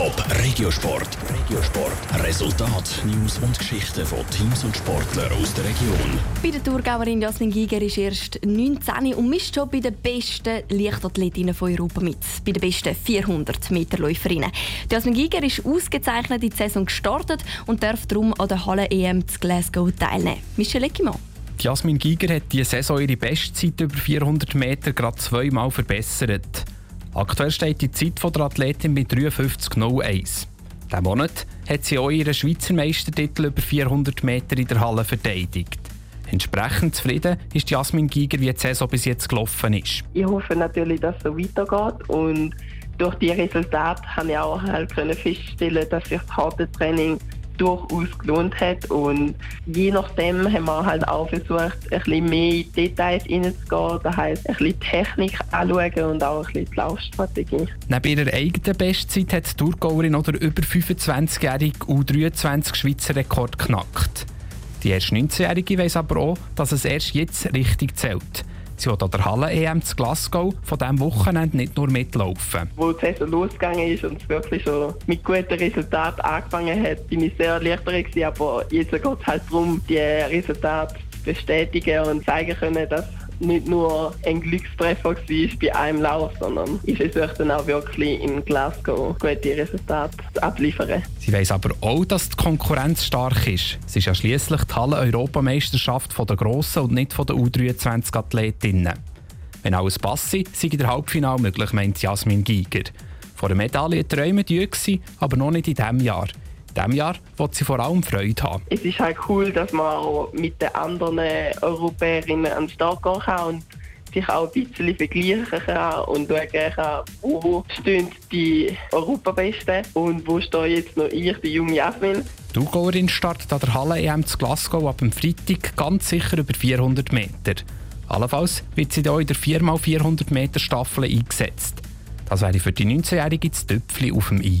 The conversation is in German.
Top Regiosport. Regiosport. Resultat, News und Geschichten von Teams und Sportlern aus der Region. Bei der Thurgauerin Jasmin Giger ist erst 19 und misst schon bei den besten Leichtathletinnen von Europa mit. Bei den besten 400 Meter Läuferinnen. Jasmin Giger ist ausgezeichnet in die Saison gestartet und darf darum an der Halle EM zu Glasgow teilnehmen. Michel Eckimann. Jasmin Giger hat diese Saison ihre Bestzeit über 400 Meter gerade zweimal verbessert. Aktuell steht die Zeit der Athletin bei 53,01. Diesen Monat hat sie auch ihren Schweizer Meistertitel über 400 Meter in der Halle verteidigt. Entsprechend zufrieden ist Jasmin Giger, wie die Saison bis jetzt gelaufen ist. Ich hoffe natürlich, dass es so weitergeht und durch die Resultate habe ich auch halt feststellen, dass sich das harte Training durchaus gelohnt hat. Und je nachdem haben wir halt auch versucht, ein bisschen mehr in Details reinzugehen. Das heisst, ein bisschen Technik anschauen und auch ein bisschen die Laufstrategie. Neben ihrer eigenen Bestzeit hat die Thurgauerin oder über 25-jährige U23 Schweizer Rekord geknackt. Die erst 19-Jährige weiss aber auch, dass es erst jetzt richtig zählt. Wird an der Halle-EM zu Glasgow von diesem Wochenende nicht nur mitlaufen. Wo die Saison losgegangen ist und es wirklich schon mit guten Resultaten angefangen hat, bin ich sehr erleichtert aber jetzt geht es halt darum, die Resultate bestätigen und zeigen können, dass nicht nur ein Glückstreffer war bei einem Lauf, sondern ich versuche dann auch wirklich in Glasgow gute Resultate abliefern. Sie weiss aber auch, dass die Konkurrenz stark ist. Es ist ja schließlich die Halle-Europameisterschaft der Grossen und nicht von der U23-Athletinnen. Wenn alles passe, sei der Halbfinale möglich, meint Jasmin Giger. Vor der Medaille träumen die, aber noch nicht in diesem Jahr. Diesem Jahr wird sie vor allem Freude haben. Es ist halt cool, dass man auch mit den anderen Europäerinnen an den Start gehen kann und sich auch ein bisschen vergleichen kann und schauen kann, wo stehen die Europabesten und wo stehe jetzt noch ich, die junge Jasmin. Die Thurgauerin startet an der Halle-EM zu Glasgow ab dem Freitag ganz sicher über 400 Meter. Allenfalls wird sie hier in der 4x400 Meter Staffel eingesetzt. Das wäre für die 19-Jährige das Töpfchen auf dem I.